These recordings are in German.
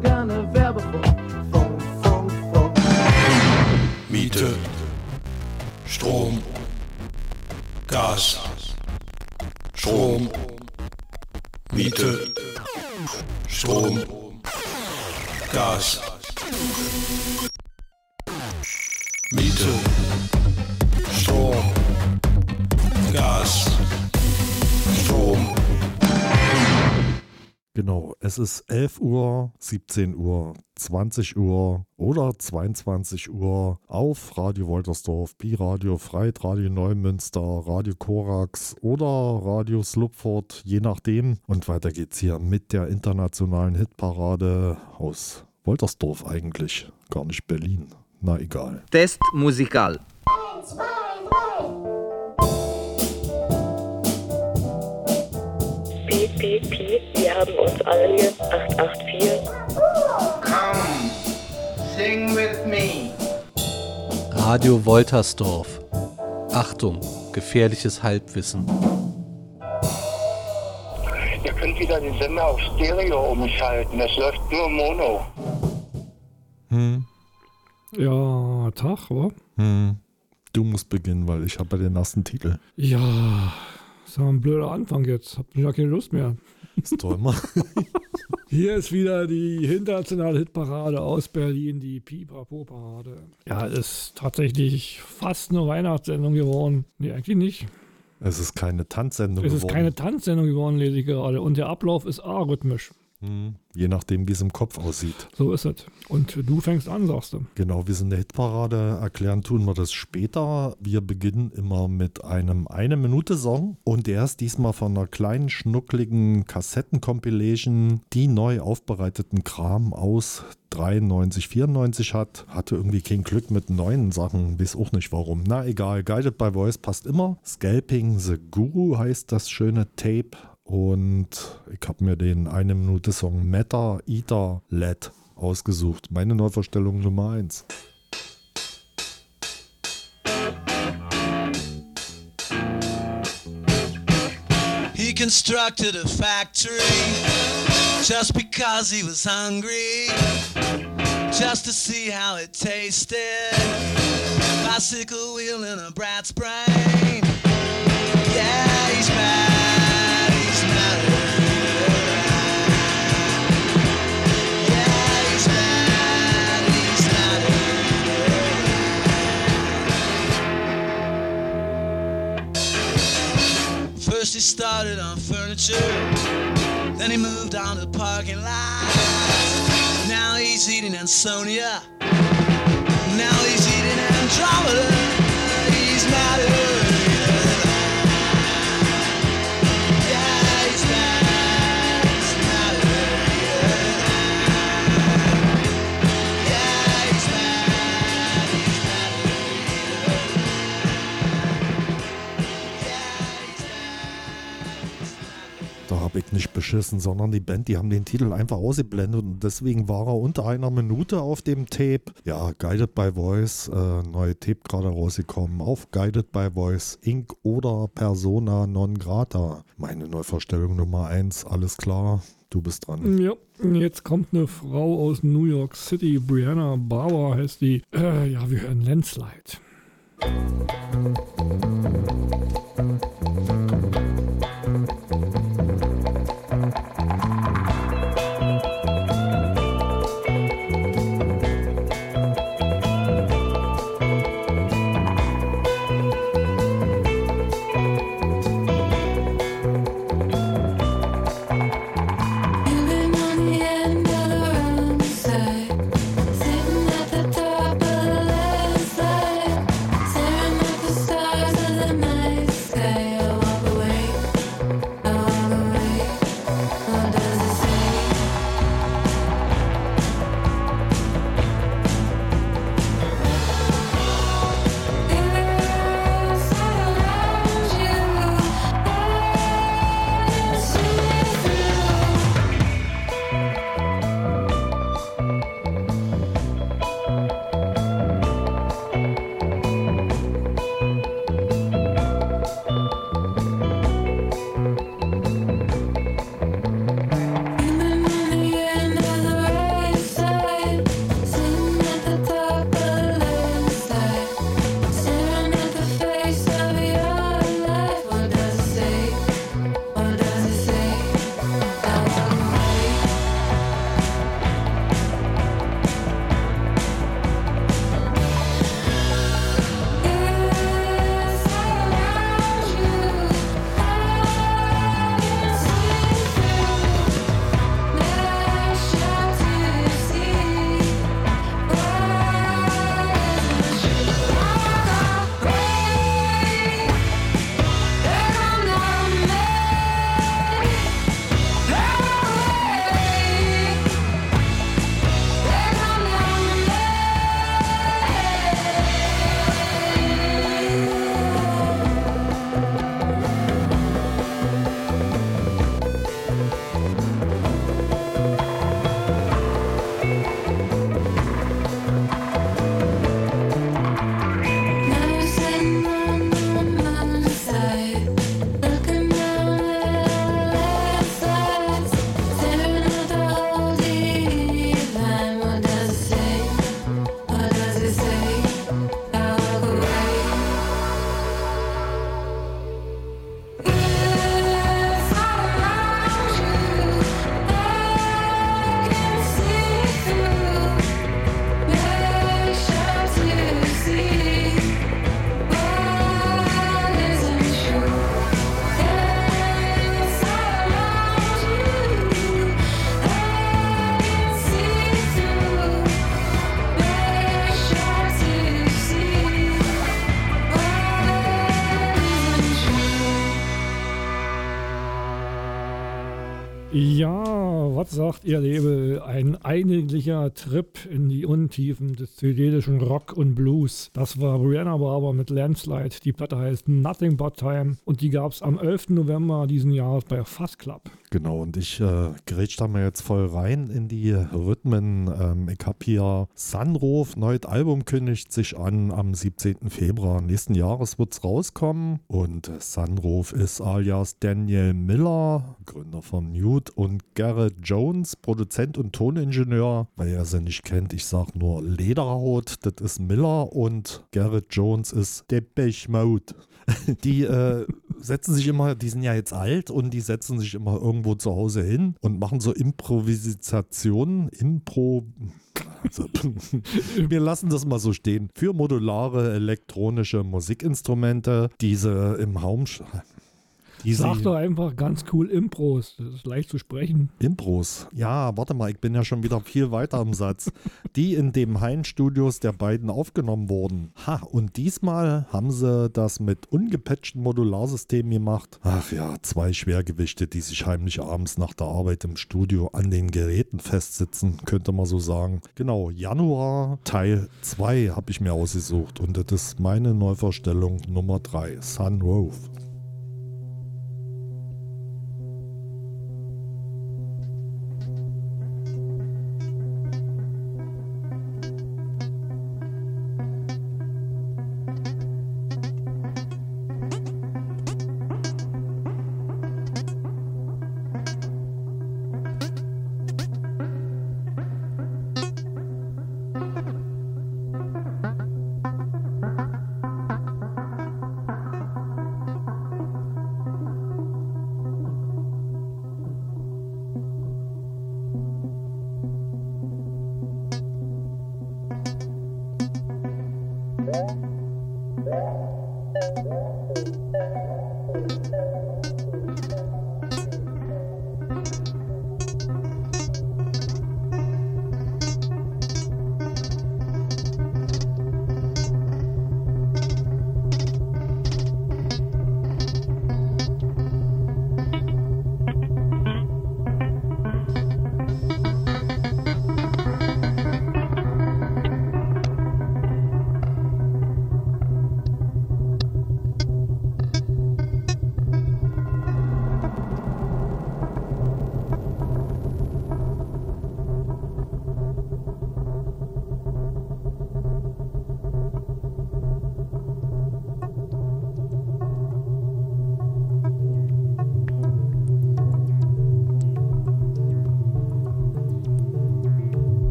gerne Werbefunk. Funk, Funk, Funk. Miete, Strom, Gas, Strom, Miete, Strom, Gas, es ist 11 Uhr, 17 Uhr, 20 Uhr oder 22 Uhr auf Radio Woltersdorf, Pi-Radio, Freit, Radio Neumünster, Radio Korax oder Radio Slupford, je nachdem. Und weiter geht's hier mit der internationalen Hitparade aus Woltersdorf eigentlich, gar nicht Berlin. Na egal. Test musical. Piep, piep, wir haben uns alle lieb. 884. Come, sing with me. Radio Woltersdorf. Achtung, gefährliches Halbwissen. Ihr könnt wieder den Sender auf Stereo umschalten. Das läuft nur Mono. Hm, Ja, Tag, wa? hm. Du musst beginnen, weil ich habe ja den ersten Titel. Ja, ist ja ein blöder Anfang jetzt. Hab ja keine Lust mehr. Ist doch immer. Hier ist wieder die internationale Hitparade aus Berlin, die Pipapo-Parade. Ja, ist tatsächlich fast eine Weihnachtssendung geworden. Nee, eigentlich nicht. es ist keine Tanzsendung Es ist geworden. keine Tanzsendung geworden, lese ich gerade. Und der Ablauf ist arrhythmisch. Hm, je nachdem, wie es im Kopf aussieht. So ist es. Und du fängst an, sagst du. Genau, wir sind eine Hitparade. Erklären tun wir das später. Wir beginnen immer mit einem Eine-Minute-Song. Und der ist diesmal von einer kleinen, schnuckligen Kassetten-Compilation, die neu aufbereiteten Kram aus 93, 94 hat. Hatte irgendwie kein Glück mit neuen Sachen. Weiß auch nicht warum. Na egal, Guided by Voice passt immer. Scalping the Guru heißt das schöne Tape. Und ich habe mir den eine Minute Song Matter Eater Led ausgesucht. Meine Neuvorstellung Nummer 1. He constructed a factory just because he was hungry, just to see how it tasted. Bicycle wheel in a brat's brain. Yeah, he's mad, First he started on furniture, then he moved on to the parking lots. Now he's eating Ansonia. Now he's eating Andromeda. He's mad habe ich nicht beschissen, sondern die Band, die haben den Titel einfach ausgeblendet und deswegen war er unter einer Minute auf dem Tape. Ja, Guided by Voice, äh, neue Tape gerade rausgekommen auf Guided by Voice Inc. oder Persona non grata. Meine Neuvorstellung Nummer 1, alles klar, du bist dran. Ja, jetzt kommt eine Frau aus New York City, Brianna Bauer heißt die. Äh, ja, wir hören Landslide. Living sagt ihr Label? Ein eigentlicher Trip in die Untiefen des psychedelischen Rock und Blues. Das war Brianna Barber mit Landslide. Die Platte heißt Nothing But Time und die gab es am 11. November diesen Jahres bei Fast Club. Genau, und ich äh, grätsch da mal jetzt voll rein in die Rhythmen. Ähm, ich habe hier Sunroof, neues Album kündigt sich an am 17. Februar nächsten Jahres wird es rauskommen. Und Sunroof ist alias Daniel Miller, Gründer von Mute und Garrett Jones, Produzent und Toningenieur. Weil ihr sie nicht kennt, ich sag nur Lederhaut, das ist Miller und Garrett Jones ist Depeche Mode. Die äh, setzen sich immer, die sind ja jetzt alt und die setzen sich immer irgendwo zu Hause hin und machen so Improvisationen, Impro. Also, wir lassen das mal so stehen. Für modulare elektronische Musikinstrumente, diese im Raum. Diese Sag doch einfach ganz cool Impros. Das ist leicht zu sprechen. Impros. Ja, warte mal, ich bin ja schon wieder viel weiter im Satz. Die in dem Hein-Studios der beiden aufgenommen wurden. Ha, und diesmal haben sie das mit ungepatchten Modularsystemen gemacht. Ach ja, zwei Schwergewichte, die sich heimlich abends nach der Arbeit im Studio an den Geräten festsitzen, könnte man so sagen. Genau, Januar Teil 2 habe ich mir ausgesucht und das ist meine Neuvorstellung Nummer 3, Sunroof.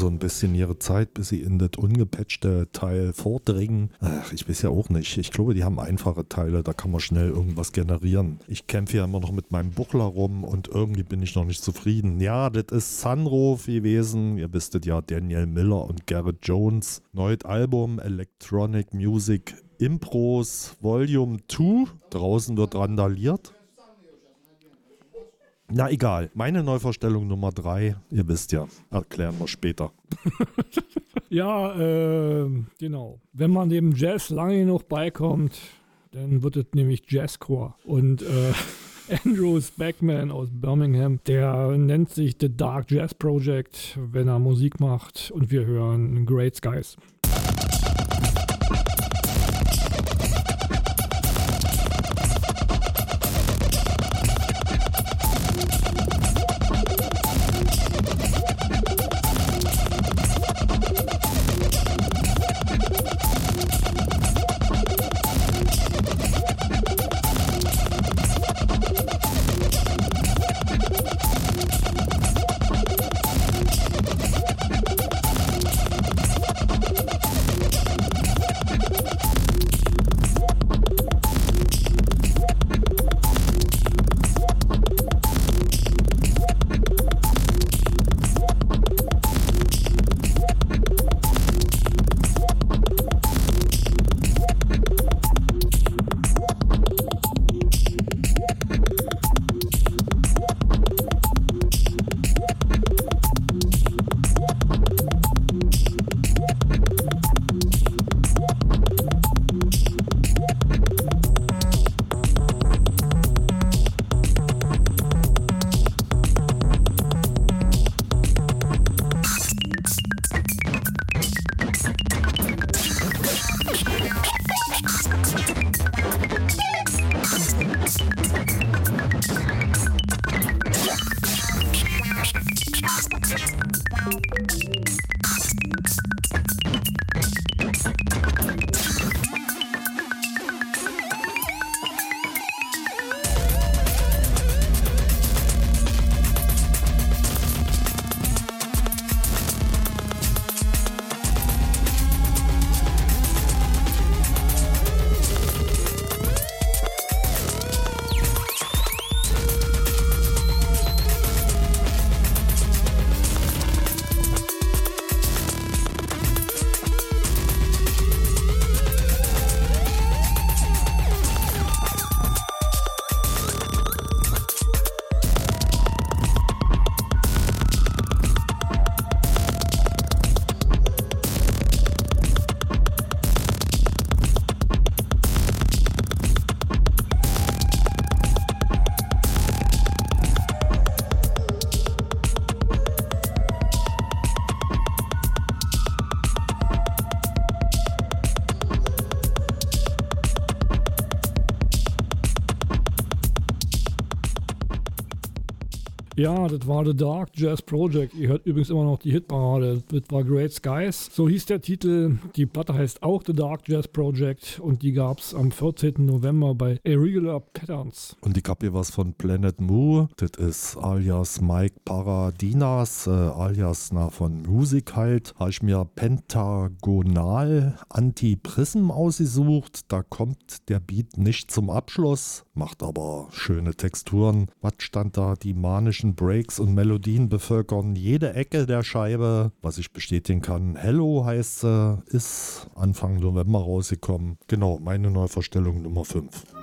So ein bisschen ihre Zeit, bis sie in das ungepatchte Teil vordringen. Ach, ich weiß ja auch nicht. Ich glaube, die haben einfache Teile, da kann man schnell irgendwas generieren. Ich kämpfe ja immer noch mit meinem Buchler rum und irgendwie bin ich noch nicht zufrieden. Ja, das ist Sunroof gewesen. Ihr wisstet ja, Daniel Miller und Garrett Jones. Neues Album, Electronic Music Impros Volume 2. Draußen wird randaliert. Na egal, meine Neuvorstellung Nummer 3, ihr wisst ja, erklären wir später. Ja, äh, genau. Wenn man dem Jazz lange genug beikommt, dann wird es nämlich Jazzcore. Und äh, Andrew Speckman aus Birmingham, der nennt sich The Dark Jazz Project, wenn er Musik macht. Und wir hören Great Skies. Ja, das war The Dark Jazz Project. Ihr hört übrigens immer noch die Hitparade. Das war Great Skies. So hieß der Titel. Die Platte heißt auch The Dark Jazz Project und die gab es am 14. November bei Irregular Patterns. Und ich hab hier was von Planet Moo. Das ist alias Mike Paradinas, äh, alias na, von Musik halt. Habe ich mir Pentagonal Anti-Prism ausgesucht. Da kommt der Beat nicht zum Abschluss, macht aber schöne Texturen. Was stand da? Die manischen Breaks und Melodien bevölkern jede Ecke der Scheibe. Was ich bestätigen kann, Hello heißt sie, ist Anfang November rausgekommen. Genau, meine Neuvorstellung Nummer 5.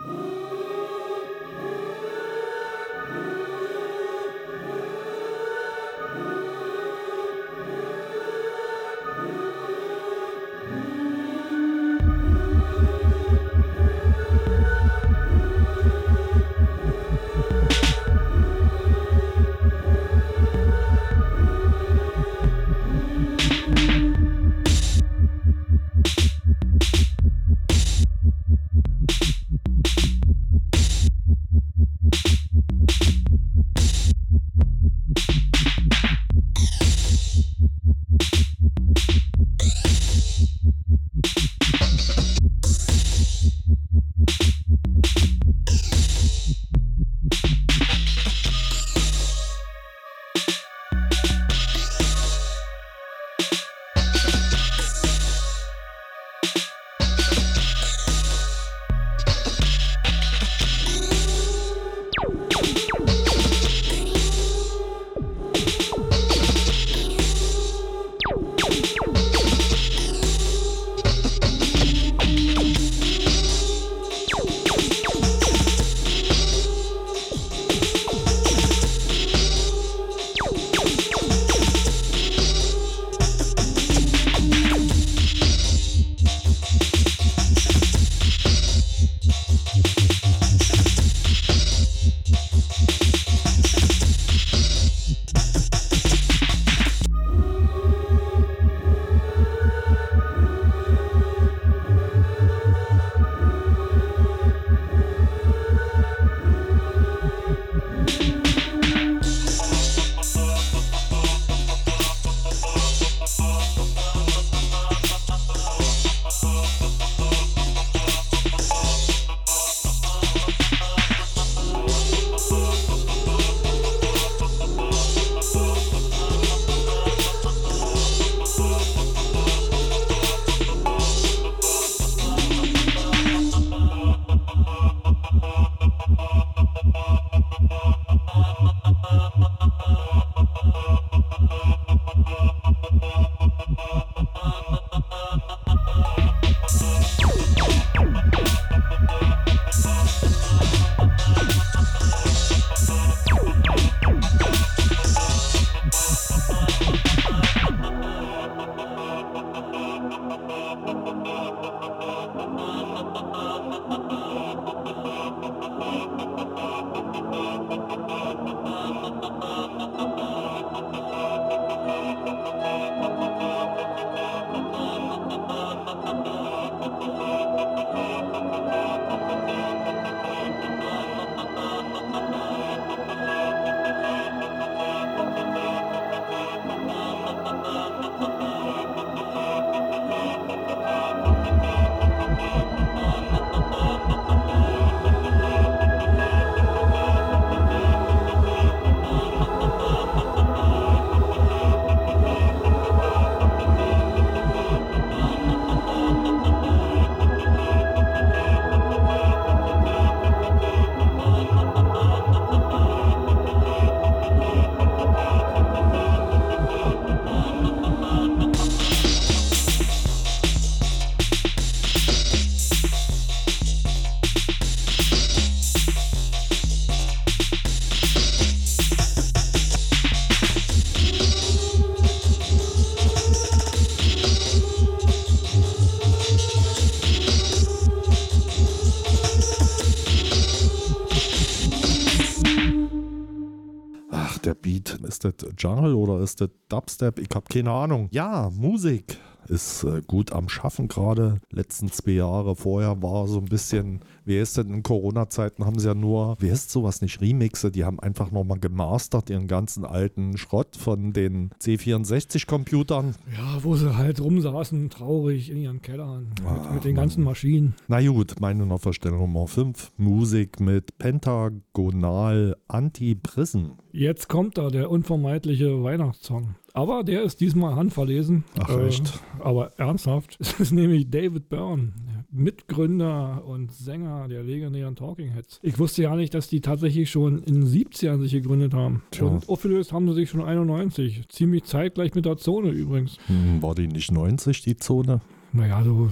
Jungle oder ist das Dubstep? Ich habe keine Ahnung. Ja, Musik ist äh, gut am Schaffen gerade. Letzten zwei Jahre vorher war so ein bisschen, wie ist denn in Corona-Zeiten haben sie ja nur, wie ist sowas nicht, Remixe, die haben einfach nochmal gemastert, ihren ganzen alten Schrott von den C64-Computern. Ja, wo sie halt rumsaßen, traurig in ihren Kellern mit, mit den ganzen Maschinen. Na gut, meine Neuverstellung Nummer 5, Musik mit Pentagonal Anti-Prism. Jetzt kommt da der unvermeidliche Weihnachtssong. Aber der ist diesmal handverlesen. Ach, echt? Aber ernsthaft. Es ist nämlich David Byrne, Mitgründer und Sänger der legendären Talking Heads. Ich wusste ja nicht, dass die tatsächlich schon in den 70ern sich gegründet haben. Tja. Und aufgelöst haben sie sich schon 91. Ziemlich zeitgleich mit der Zone übrigens. Hm, war die nicht 90, die Zone? Naja, so.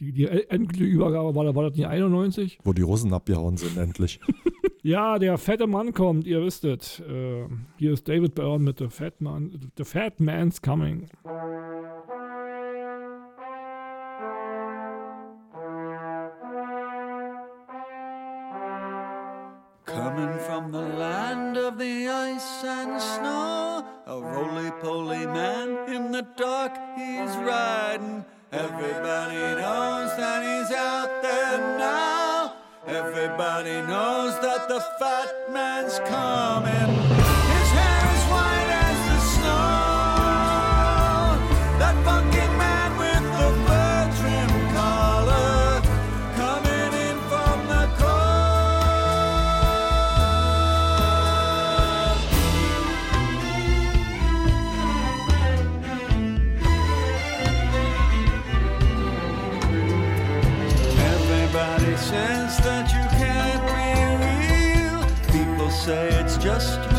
Die, die endgültige Übergabe war, war das nicht 91? Wo die Russen abgehauen sind, endlich. Ja, der fette Mann kommt, ihr wisst es. Äh, hier ist David Byrne mit The Fat Man. The Fat Man's Coming. Coming from the land of the ice and snow, a roly poly man in the dark, he's riding. Everybody knows that he's out there now. Everybody knows that the fat man's coming. Say it's just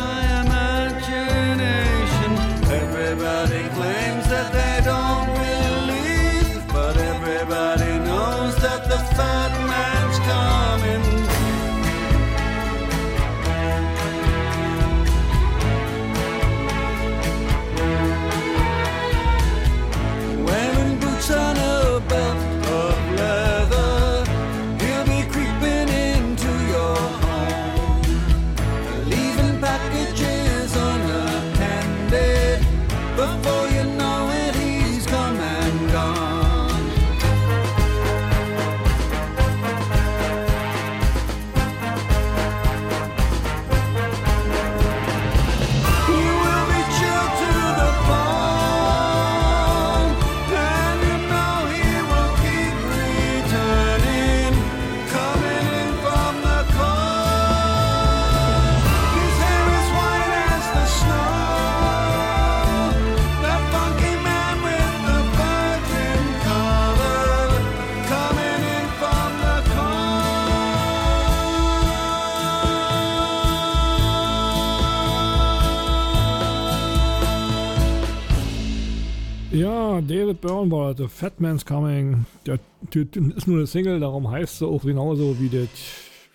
war The Fat Man's Coming. Der, der, ist nur eine Single, darum heißt sie auch genauso wie das,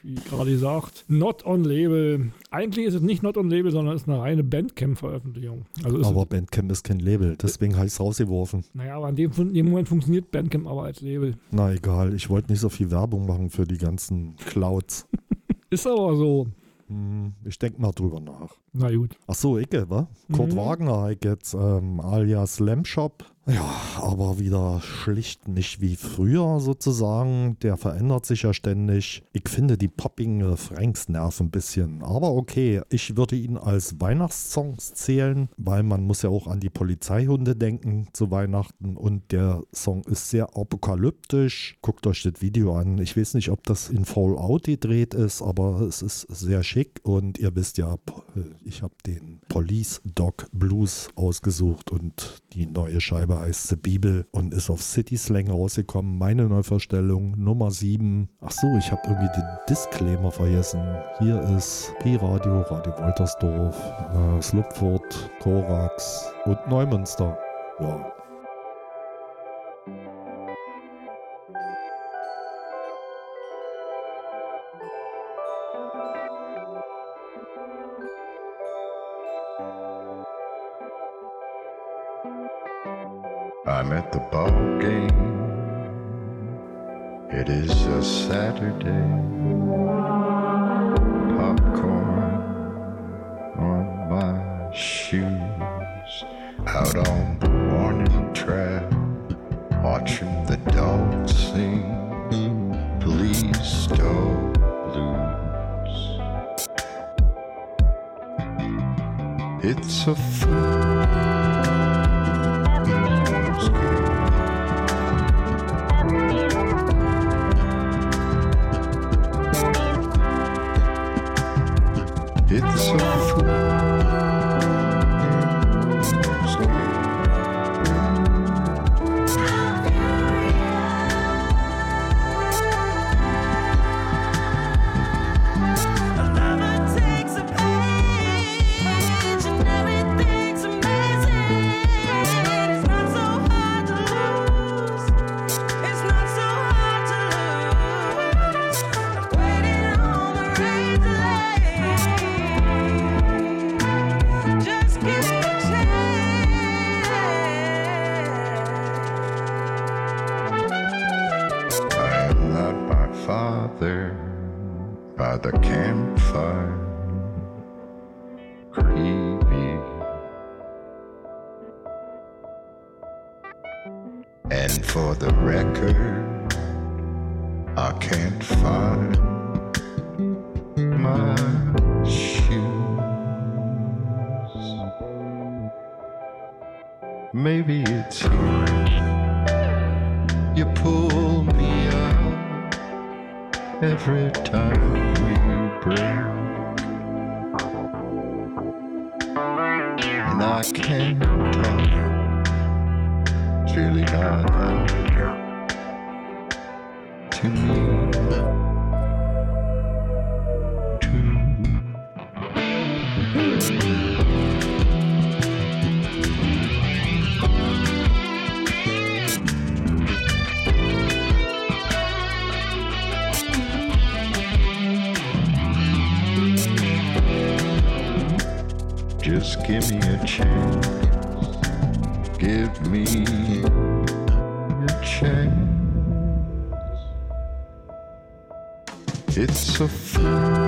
wie gerade gesagt, Not on Label. Eigentlich ist es nicht Not on Label, sondern es ist eine reine Bandcamp-Veröffentlichung. Also Aber Bandcamp ist kein Label, deswegen heißt es rausgeworfen. naja, aber in dem, in dem Moment funktioniert Bandcamp aber als Label. Na egal, ich wollte nicht so viel Werbung machen für die ganzen Clouds. Ist aber so. Hm, Ich denke mal drüber nach. Na gut. Ach so, Icke, wa? Kurt Mhm. Wagner halt jetzt ähm, alias Lamshop. Ja, aber wieder schlicht nicht wie früher sozusagen. Der verändert sich ja ständig. Ich finde, die poppigen Refrains nerven ein bisschen. Aber okay, ich würde ihn als Weihnachtssongs zählen, weil man muss ja auch an die Polizeihunde denken zu Weihnachten. Und der Song ist sehr apokalyptisch. Guckt euch das Video an. Ich weiß nicht, ob das in Fallout gedreht ist, aber es ist sehr schick. Und ihr wisst ja, po- ich habe den Police Dog Blues ausgesucht und die neue Scheibe heißt The Bibel und ist auf City Slang rausgekommen. Meine Neuverstellung Nummer 7. Ach so, ich habe irgendwie den Disclaimer vergessen. Hier ist P-Radio, Radio Woltersdorf, äh, Slupfurt, Korax und Neumünster. Ja. I'm at the ball game. It is a Saturday. Popcorn on my shoes. Out on the warning track, watching the dogs sing. Please don't lose. It's a fool. just give me a chance. Give me a chance. It's a fool.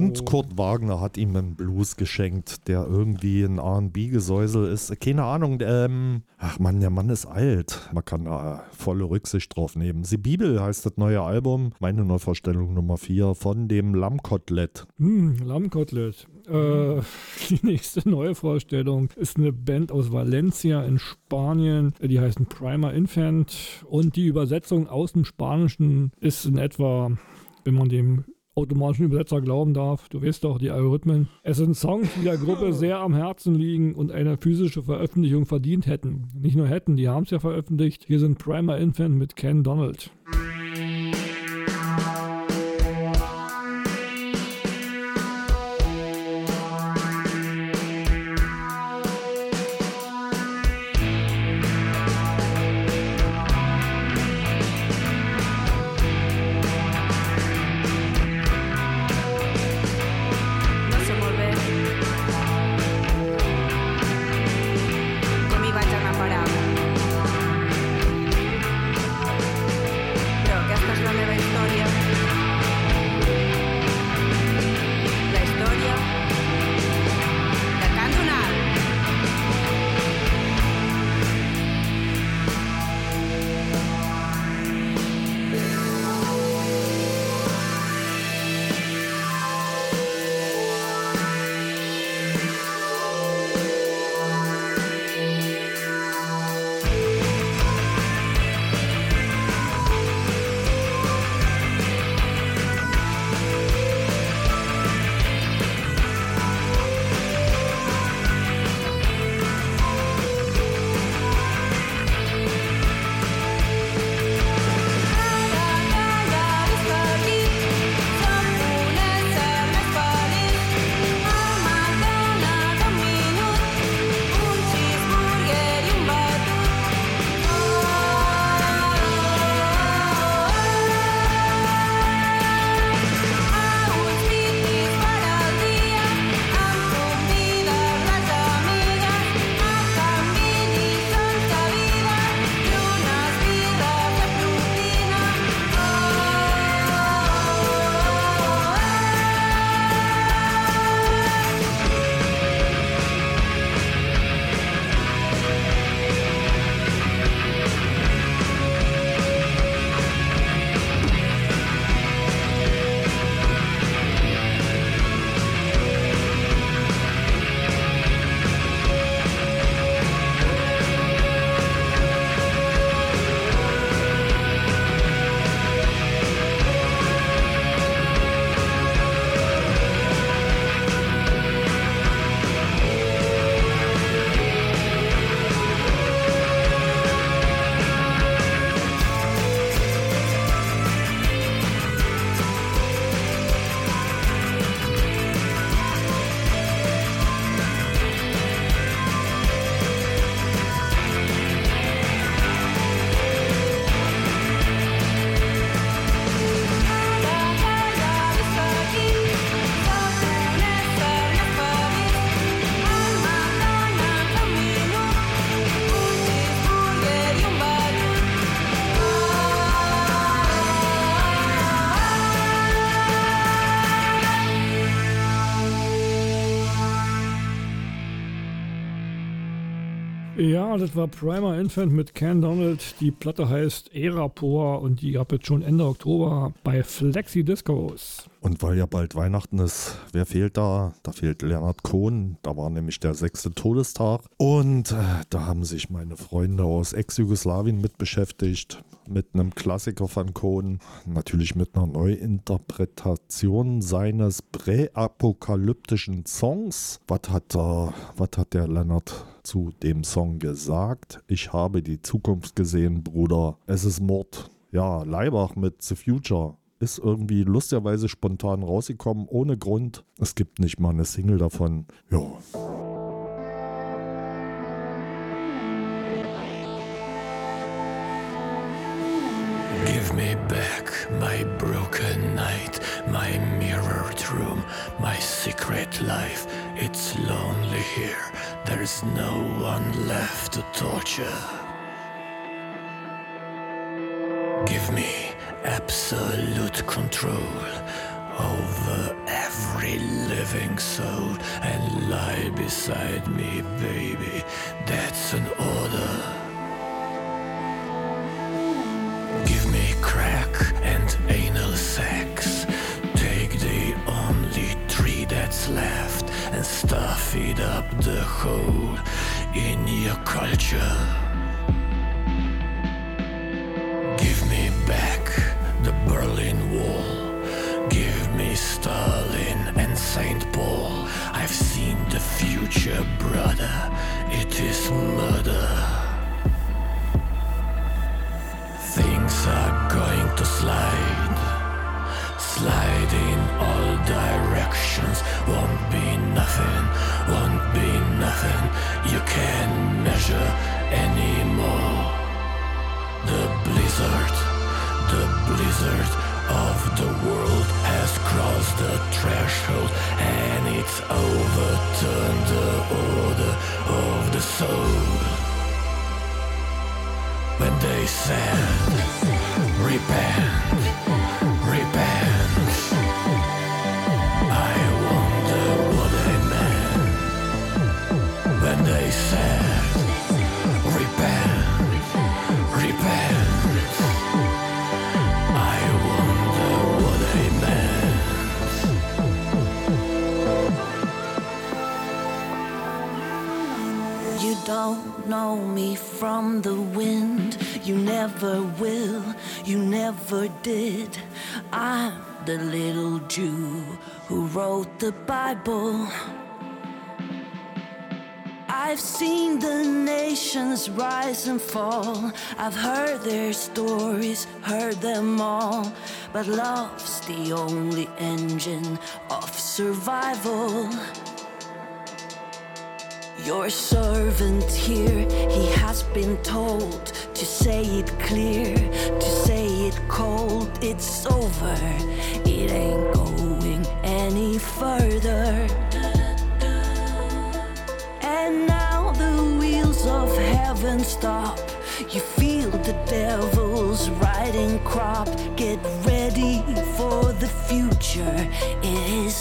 Und Kurt Wagner hat ihm einen Blues geschenkt, der irgendwie ein R&B-Gesäusel ist. Keine Ahnung, ähm, ach Mann, der Mann ist alt. Man kann da volle Rücksicht drauf nehmen. Die Bibel heißt das neue Album, meine Neuvorstellung Nummer 4 von dem Lammkotelett. Hm, Lammkotelett. Äh, die nächste neue Vorstellung ist eine Band aus Valencia in Spanien. Die heißen Primer Infant. Und die Übersetzung aus dem Spanischen ist in etwa, wenn man dem automatischen Übersetzer glauben darf. Du weißt doch, die Algorithmen. Es sind Songs, die der Gruppe sehr am Herzen liegen und eine physische Veröffentlichung verdient hätten. Nicht nur hätten, die haben es ja veröffentlicht. Hier sind Primer Infant mit Ken Donald. Das war Primer Infant mit Ken Donald. Die Platte heißt Erapor und die gab es schon Ende Oktober bei Flexi Discos. Und weil ja bald Weihnachten ist, wer fehlt da? Da fehlt Leonard Cohen. Da war nämlich der sechste Todestag. Und äh, da haben sich meine Freunde aus Ex-Jugoslawien mit beschäftigt. Mit einem Klassiker von Cohen. Natürlich mit einer Neuinterpretation seines präapokalyptischen Songs. Was hat, hat der Leonard zu dem Song gesagt? Ich habe die Zukunft gesehen, Bruder. Es ist Mord. Ja, Leibach mit The Future ist irgendwie lustigerweise spontan rausgekommen, ohne Grund. Es gibt nicht mal eine Single davon. Ja. Give me back my broken night, my mirrored room, my secret life. It's lonely here, there's no one left to torture. Give me absolute control over every living soul and lie beside me, baby. That's an order. Give me crack and anal sex. Take the only tree that's left and stuff it up the hole in your culture. Give me back the Berlin Wall. Give me Stalin and Saint Paul. I've seen the future, brother. It is murder. Overturned the order of the soul. When they said, repent, repent, don't know me from the wind. You never will. You never did. I'm the little Jew who wrote the Bible. I've seen the nations rise and fall. I've heard their stories, heard them all. But love's the only engine of survival. Your servant here, he has been told to say it clear, to say it cold. It's over, it ain't going any further. And now the wheels of heaven stop. You feel the devil's riding crop. Get ready for the future. It is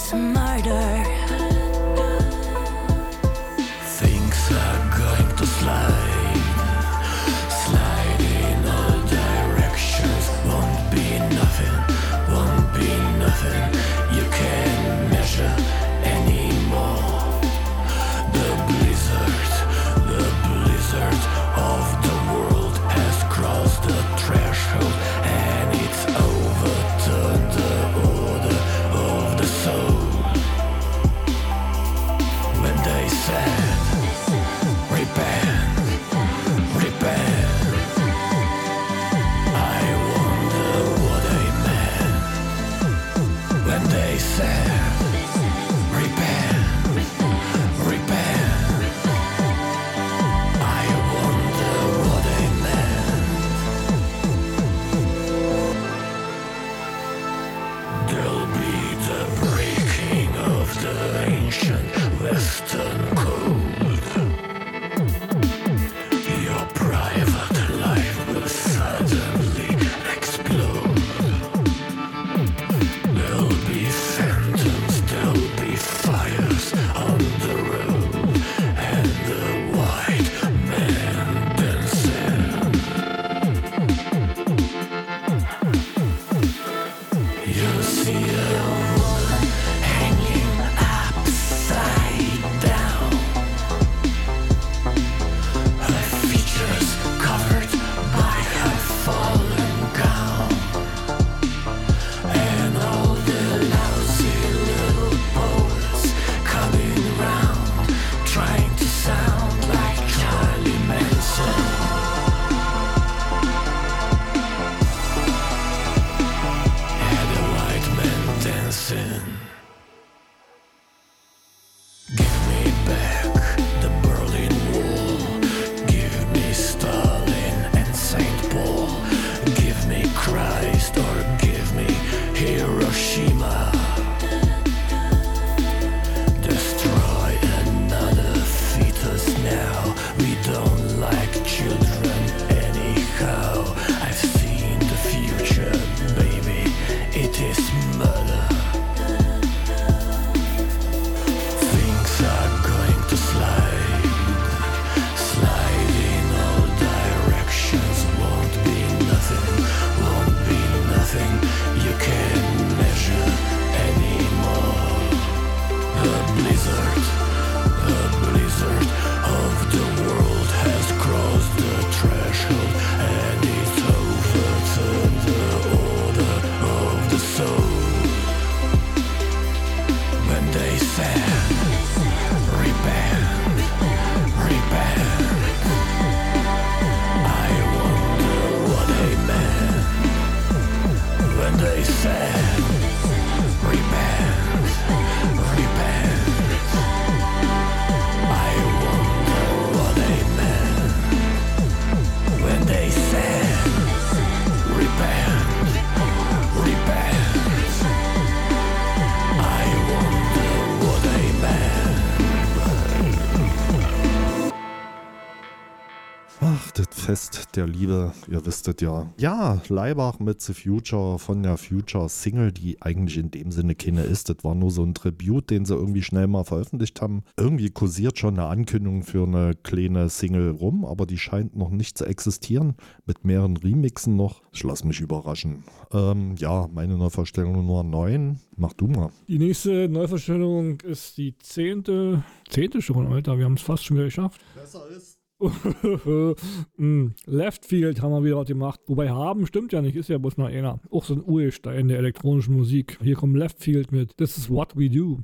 Liebe, ihr wisstet ja. Ja, Leibach mit The Future von der Future Single, die eigentlich in dem Sinne keine ist. Das war nur so ein Tribut, den sie irgendwie schnell mal veröffentlicht haben. Irgendwie kursiert schon eine Ankündigung für eine kleine Single rum, aber die scheint noch nicht zu existieren. Mit mehreren Remixen noch. Ich lass mich überraschen. Ähm, ja, meine Neuvorstellung Nummer 9. Mach du mal. Die nächste Neuverstellung ist die zehnte. Zehnte schon, Alter. Wir haben es fast schon wieder geschafft. Besser ist. Mm, Left Field haben wir wieder was gemacht. Wobei haben stimmt ja nicht, ist ja bloß noch einer. Auch so ein Urstein der elektronischen Musik. Hier kommt Left Field mit This is what we do.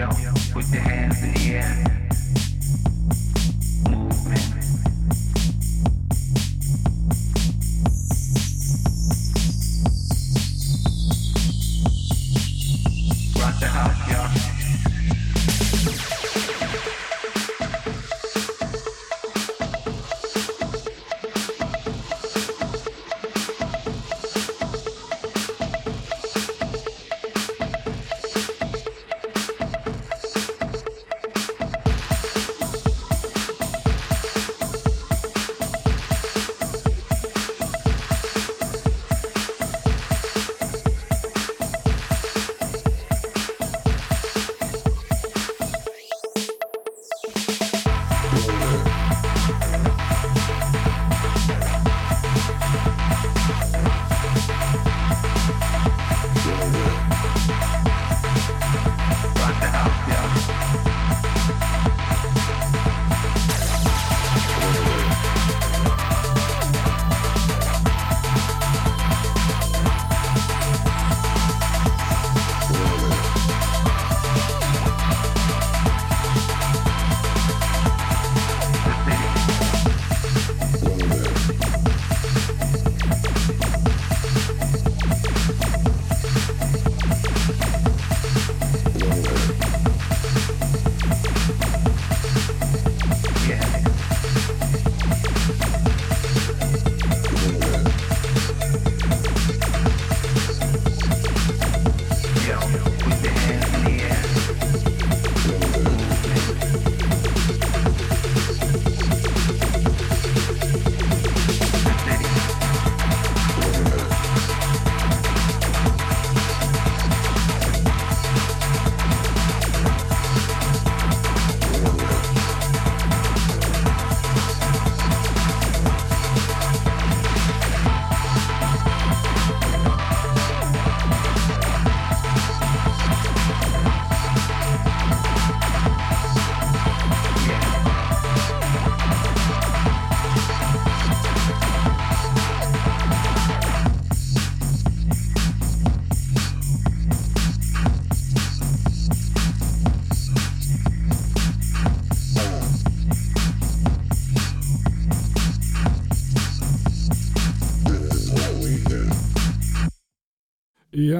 yo, with your hands in the air.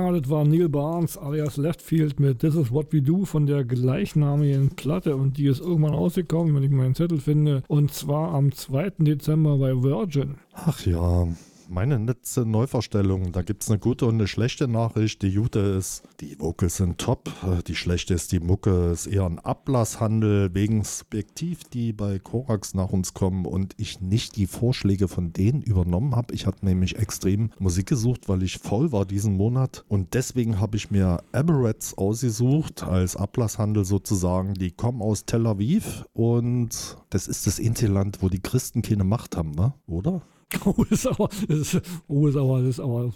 Ja, das war Neil Barnes alias Leftfield mit This Is What We Do von der gleichnamigen Platte und die ist irgendwann rausgekommen, wenn ich meinen Zettel finde. Und zwar am 2. Dezember bei Virgin. Ach ja, meine letzte Neuverstellung. Da gibt es eine gute und eine schlechte Nachricht. Die gute ist, die Vocals sind top. Äh, Die schlechte ist, die Mucke ist eher ein Ablasshandel wegen Spektiv, die bei Korax nach uns kommen und ich nicht die Vorschläge von denen übernommen habe. Ich habe nämlich extrem Musik gesucht, weil ich voll war diesen Monat und deswegen habe ich mir Aberrats ausgesucht als Ablasshandel sozusagen. Die kommen aus Tel Aviv und das ist das einzige Land, wo die Christen keine Macht haben, ne? oder? Oh, ist aber, das ist, oh, ist aber, das ist aber,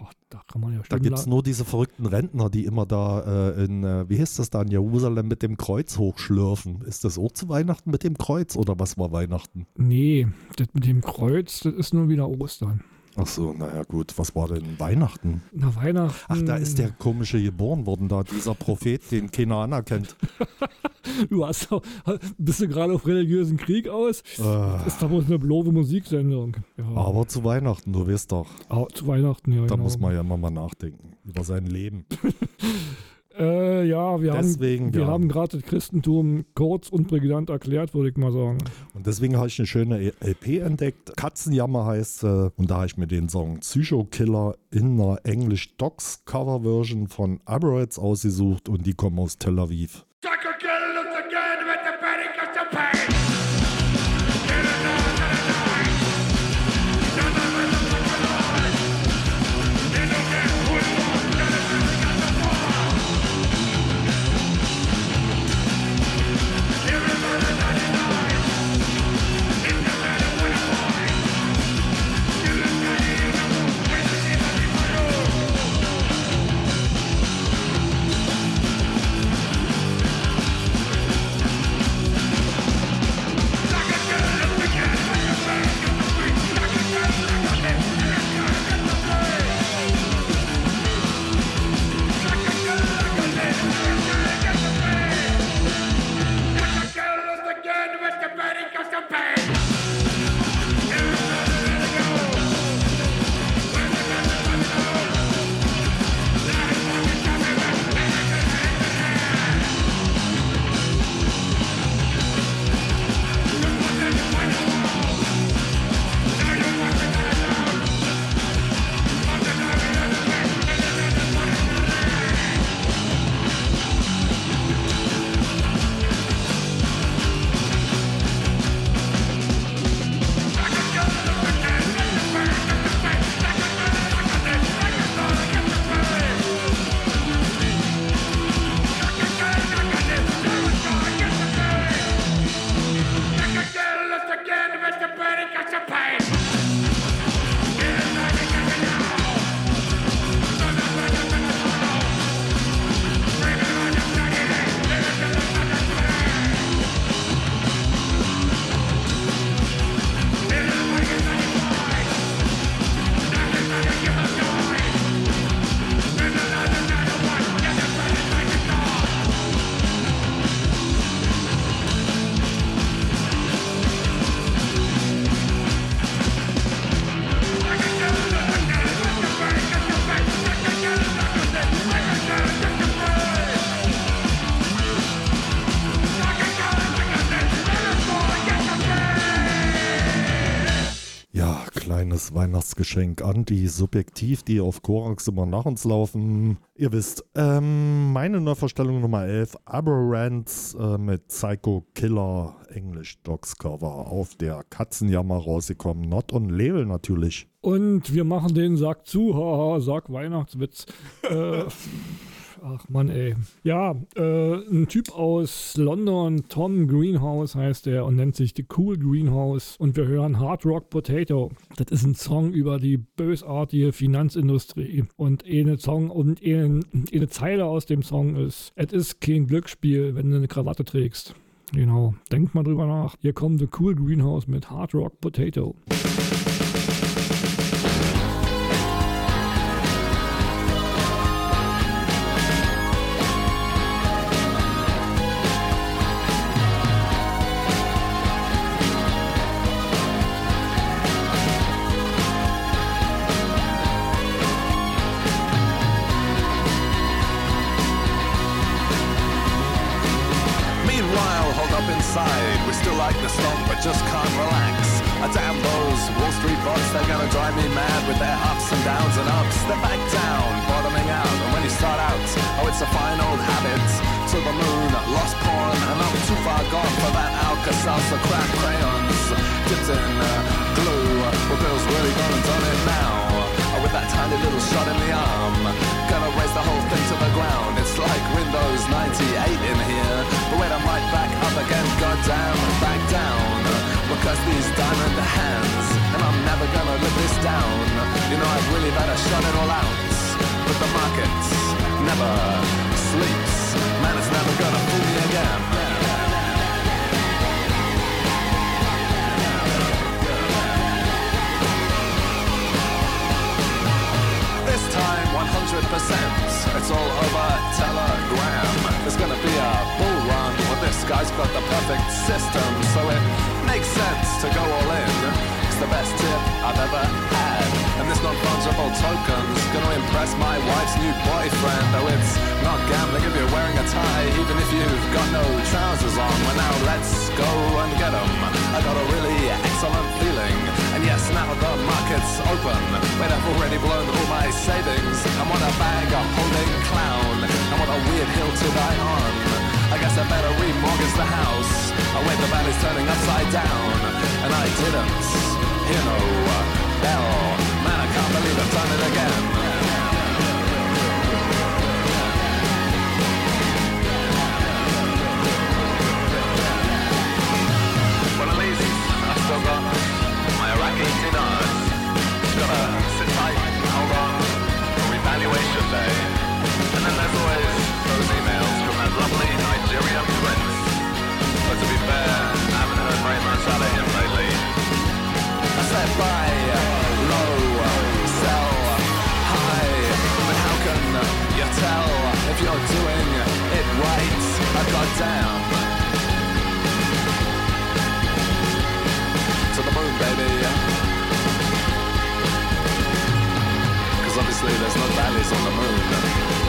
oh, da kann man ja Da gibt es nur diese verrückten Rentner, die immer da äh, in, äh, wie heißt das da, in Jerusalem mit dem Kreuz hochschlürfen. Ist das auch zu Weihnachten mit dem Kreuz oder was war Weihnachten? Nee, das mit dem Kreuz, das ist nur wieder Ostern. Ach so, naja gut, was war denn Weihnachten? Na, Weihnachten. Ach, da ist der komische geboren worden, da dieser Prophet, den keiner anerkennt. Du hast doch, bist du gerade auf religiösen Krieg aus? Äh, ist doch bloß eine bloße Musiksendung. Ja. aber zu Weihnachten, du weißt doch. Ah, zu Weihnachten, ja. Da genau. muss man ja immer mal nachdenken über sein Leben. Äh, ja, wir Deswegen, haben, wir ja. haben gerade das Christentum kurz und prägnant erklärt, würde ich mal sagen. Und deswegen habe ich eine schöne LP entdeckt. Katzenjammer heißt sie. Und da habe ich mir den Song Psycho Killer in einer English Docs Cover Version von Aberrats ausgesucht und die kommen aus Tel Aviv. Ja, Weihnachtsgeschenk an die Subjektiv, die auf Korax immer nach uns laufen. Ihr wisst, ähm, meine Neuvorstellung Nummer 11, Aberrants äh, mit Psycho Killer English Dogs Cover auf der Katzenjammer rausgekommen. Not on Label natürlich. Und wir machen den Sack zu, haha, Sack Weihnachtswitz. äh, ach Mann, ey. Ja, äh, ein Typ aus London, Tom Greenhouse heißt er und nennt sich The Cool Greenhouse. Und wir hören Hard Rock Potato. Das ist ein Song über die bösartige Finanzindustrie. Und eine Song und eine, eine Zeile aus dem Song ist: Es ist kein Glücksspiel, wenn du eine Krawatte trägst. Genau, denkt mal drüber nach. Hier kommt The Cool Greenhouse mit Hard Rock Potato. It's. This time, 100%. It's all over Telegram. There's gonna be a bull run. Well, this guy's got the perfect system, so it makes sense to go all in. It's the best tip I've ever had. And this non-fungible token's gonna impress my wife's new boyfriend. Though it's not gambling if you're wearing a tie, even if you've got no trousers on. Well, now let's go and get 'em. I got a really excellent feeling. And yes, now the market's open. Wait, I've already blown all my savings. I'm on a bag of holding clown. I'm on a weird hill to die on. I guess I better remortgage the house. I wait, the valley's turning upside down. And I didn't hear no bell. Man, I can't believe I've done it again. Well, at least I've still got my Iraqi dinars. Gotta sit tight, hold on for evaluation day. And then there's always those emails from that lovely Nigerian prince. But to be fair, I haven't heard very much out of him lately. Said buy low, sell high. But how can you tell if you're doing it right? I Goddamn. to the moon, baby. Cause obviously there's no valleys on the moon.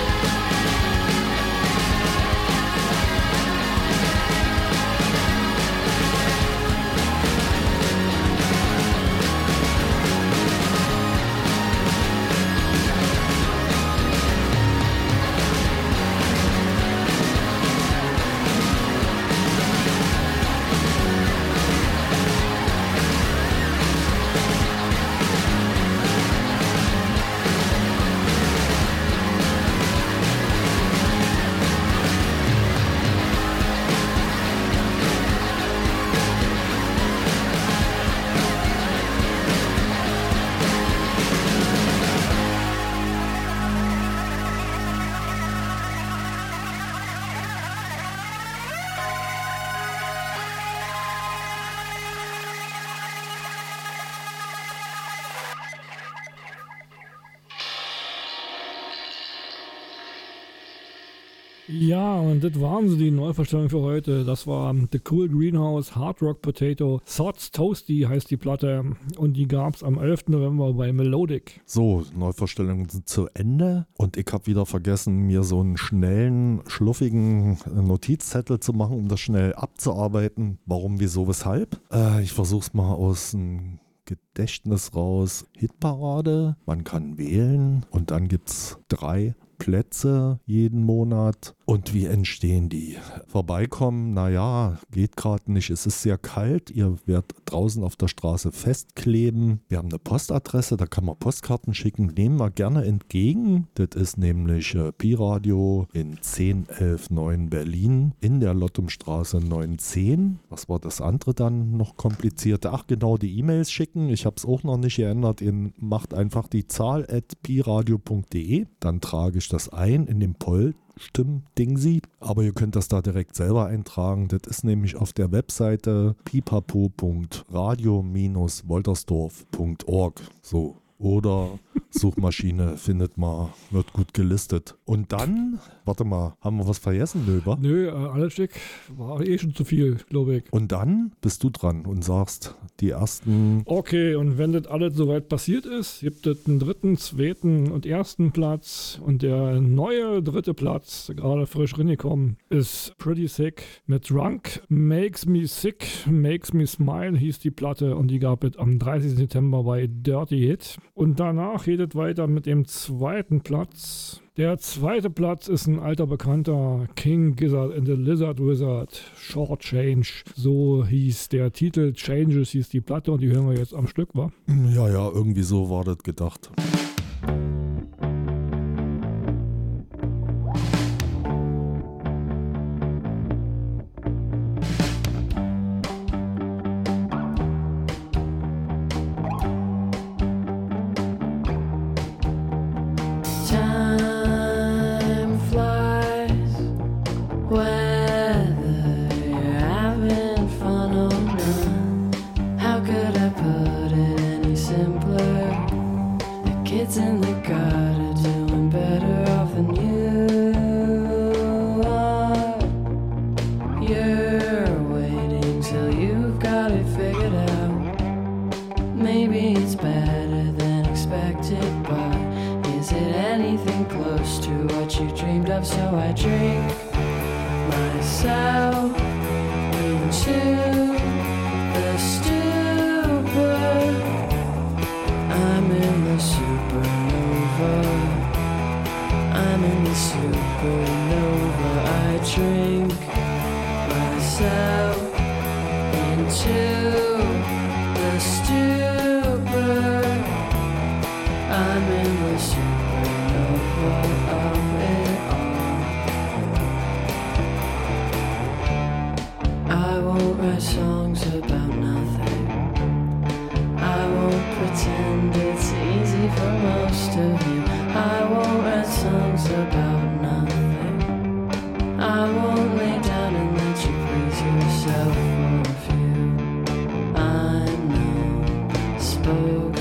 Ja, und das waren sie, die Neuverstellung für heute. Das war The Cool Greenhouse Hard Rock Potato. Thoughts Toasty heißt die Platte. Und die gab es am 11. November bei Melodic. So, Neuvorstellungen sind zu Ende und ich habe wieder vergessen, mir so einen schnellen, schluffigen Notizzettel zu machen, um das schnell abzuarbeiten. Warum, wieso, weshalb? Äh, ich versuche es mal aus dem Gedächtnis raus. Hitparade, man kann wählen und dann gibt es drei Plätze jeden Monat. Und wie entstehen die? Vorbeikommen, naja, geht gerade nicht. Es ist sehr kalt. Ihr werdet draußen auf der Straße festkleben. Wir haben eine Postadresse, da kann man Postkarten schicken. Nehmen wir gerne entgegen. Das ist nämlich äh, Pi-Radio in 10119 Berlin in der Lottumstraße 910. Was war das andere dann noch komplizierter? Ach genau, die E-Mails schicken. Ich habe es auch noch nicht geändert. Ihr macht einfach die Zahl at piradio.de. Dann trage ich das ein in dem Poll. Stimm-Dingsi, aber ihr könnt das da direkt selber eintragen. Das ist nämlich auf der Webseite pipapo.radio-woltersdorf.org. So. Oder Suchmaschine findet man, wird gut gelistet. Und dann, warte mal, haben wir was vergessen, Löber? Nö, äh, alles schick. War eh schon zu viel, glaube ich. Und dann bist du dran und sagst, die ersten. Okay, und wenn das alles soweit passiert ist, gibt es einen dritten, zweiten und ersten Platz. Und der neue dritte Platz, gerade frisch reingekommen, ist Pretty Sick mit Drunk. Makes Me Sick, Makes Me Smile hieß die Platte und die gab es am 30. September bei Dirty Hit. Und danach geht es weiter mit dem zweiten Platz. Der zweite Platz ist ein alter Bekannter, King Gizzard and the Lizard Wizard, Short Change. So hieß der Titel, Changes hieß die Platte und die hören wir jetzt am Stück, wa? Ja, ja, irgendwie so war das gedacht. Time Oh.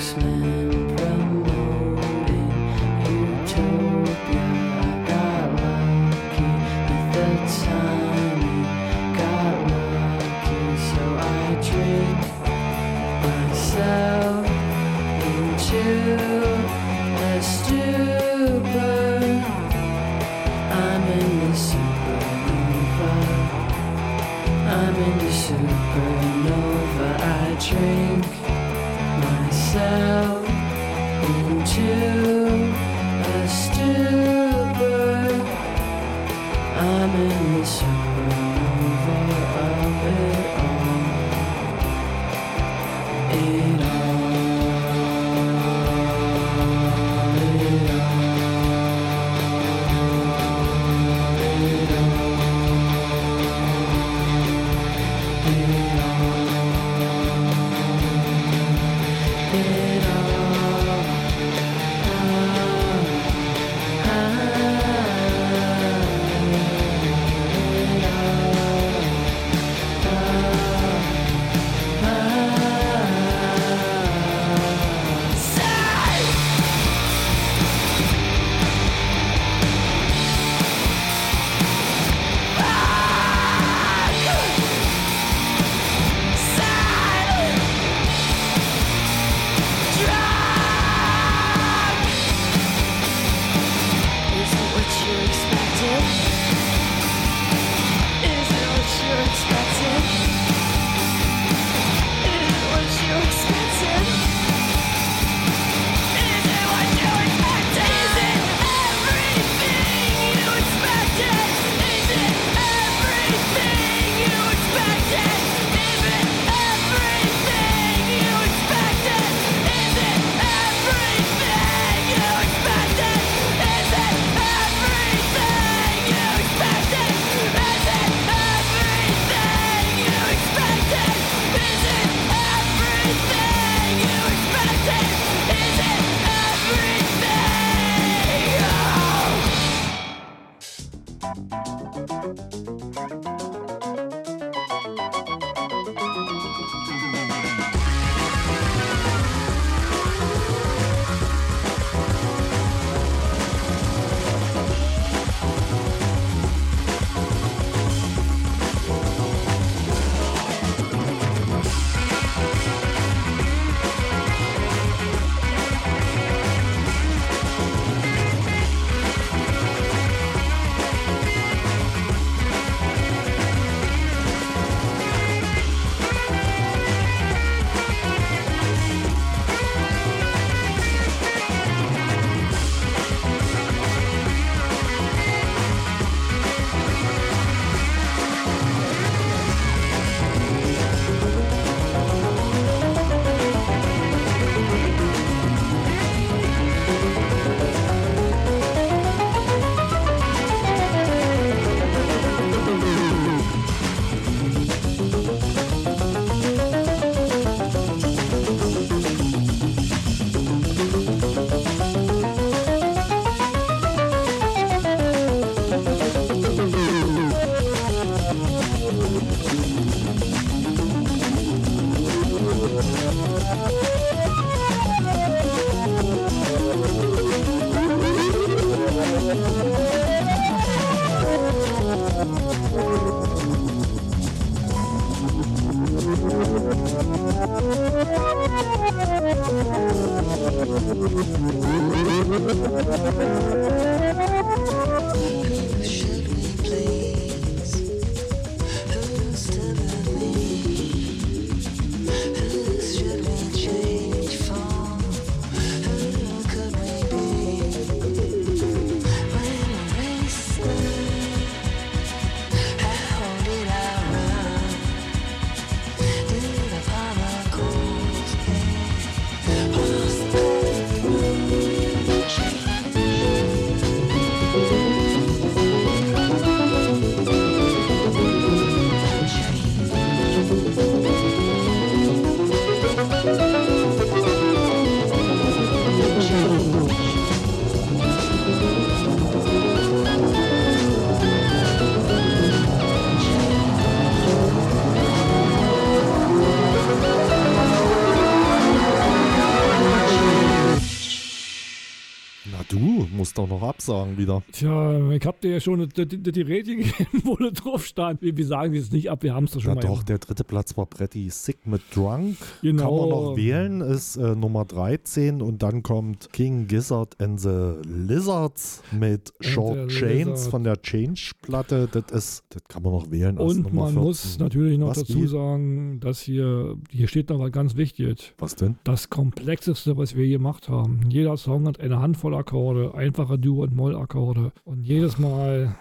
Absagen wieder. Tja, ich hab dir ja schon die, die, die Rating gegeben, wo da drauf stand. Wir, wir sagen jetzt nicht ab, wir haben es doch schon Ja mal. doch, der dritte Platz war Pretty Sick mit Drunk. Genau. Kann man noch wählen, ist äh, Nummer 13 und dann kommt King Gizzard and the Lizards mit Short Chains Lizard. von der Change-Platte. Das ist, das kann man noch wählen. Und man 14. muss natürlich noch Was, dazu wie? sagen, dass hier, hier steht noch was ganz Wichtiges. Was denn? Das Komplexeste, was wir gemacht haben. Jeder Song hat eine Handvoll Akkorde, einfache Dur- und Moll-Akkorde. Und jedes Mal.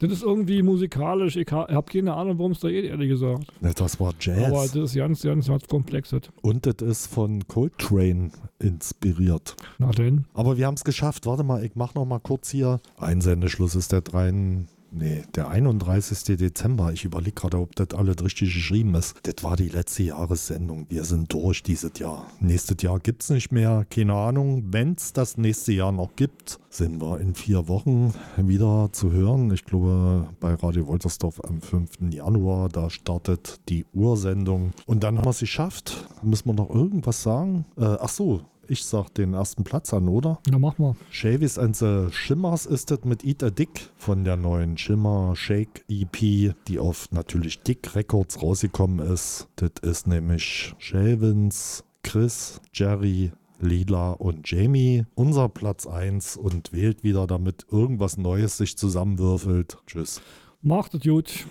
Das ist irgendwie musikalisch. Ich ha- hab keine Ahnung, worum es da geht, ehrlich gesagt. Das war Jazz. Aber das ist ganz, ganz was Komplexes. Und das ist von Coltrane inspiriert. Na denn. Aber wir haben es geschafft. Warte mal, ich mache noch mal kurz hier. Einsendeschluss ist der 3. Nee, der 31. Dezember. Ich überlege gerade, ob das alles richtig geschrieben ist. Das war die letzte Jahressendung. Wir sind durch dieses Jahr. Nächstes Jahr gibt es nicht mehr. Keine Ahnung. Wenn es das nächste Jahr noch gibt, sind wir in vier Wochen wieder zu hören. Ich glaube, bei Radio Woltersdorf am 5. Januar, da startet die Ursendung. Und dann haben wir es geschafft. Müssen wir noch irgendwas sagen? Äh, ach so, ich sag den ersten Platz an, oder? Na, mach mal. Shavis and the Shimmers ist das mit Eat a Dick von der neuen Shimmer Shake EP, die auf natürlich Dick Records rausgekommen ist. Das ist nämlich Shavins, Chris, Jerry, Lila und Jamie. Unser Platz 1 und wählt wieder, damit irgendwas Neues sich zusammenwürfelt. Tschüss. Macht es gut.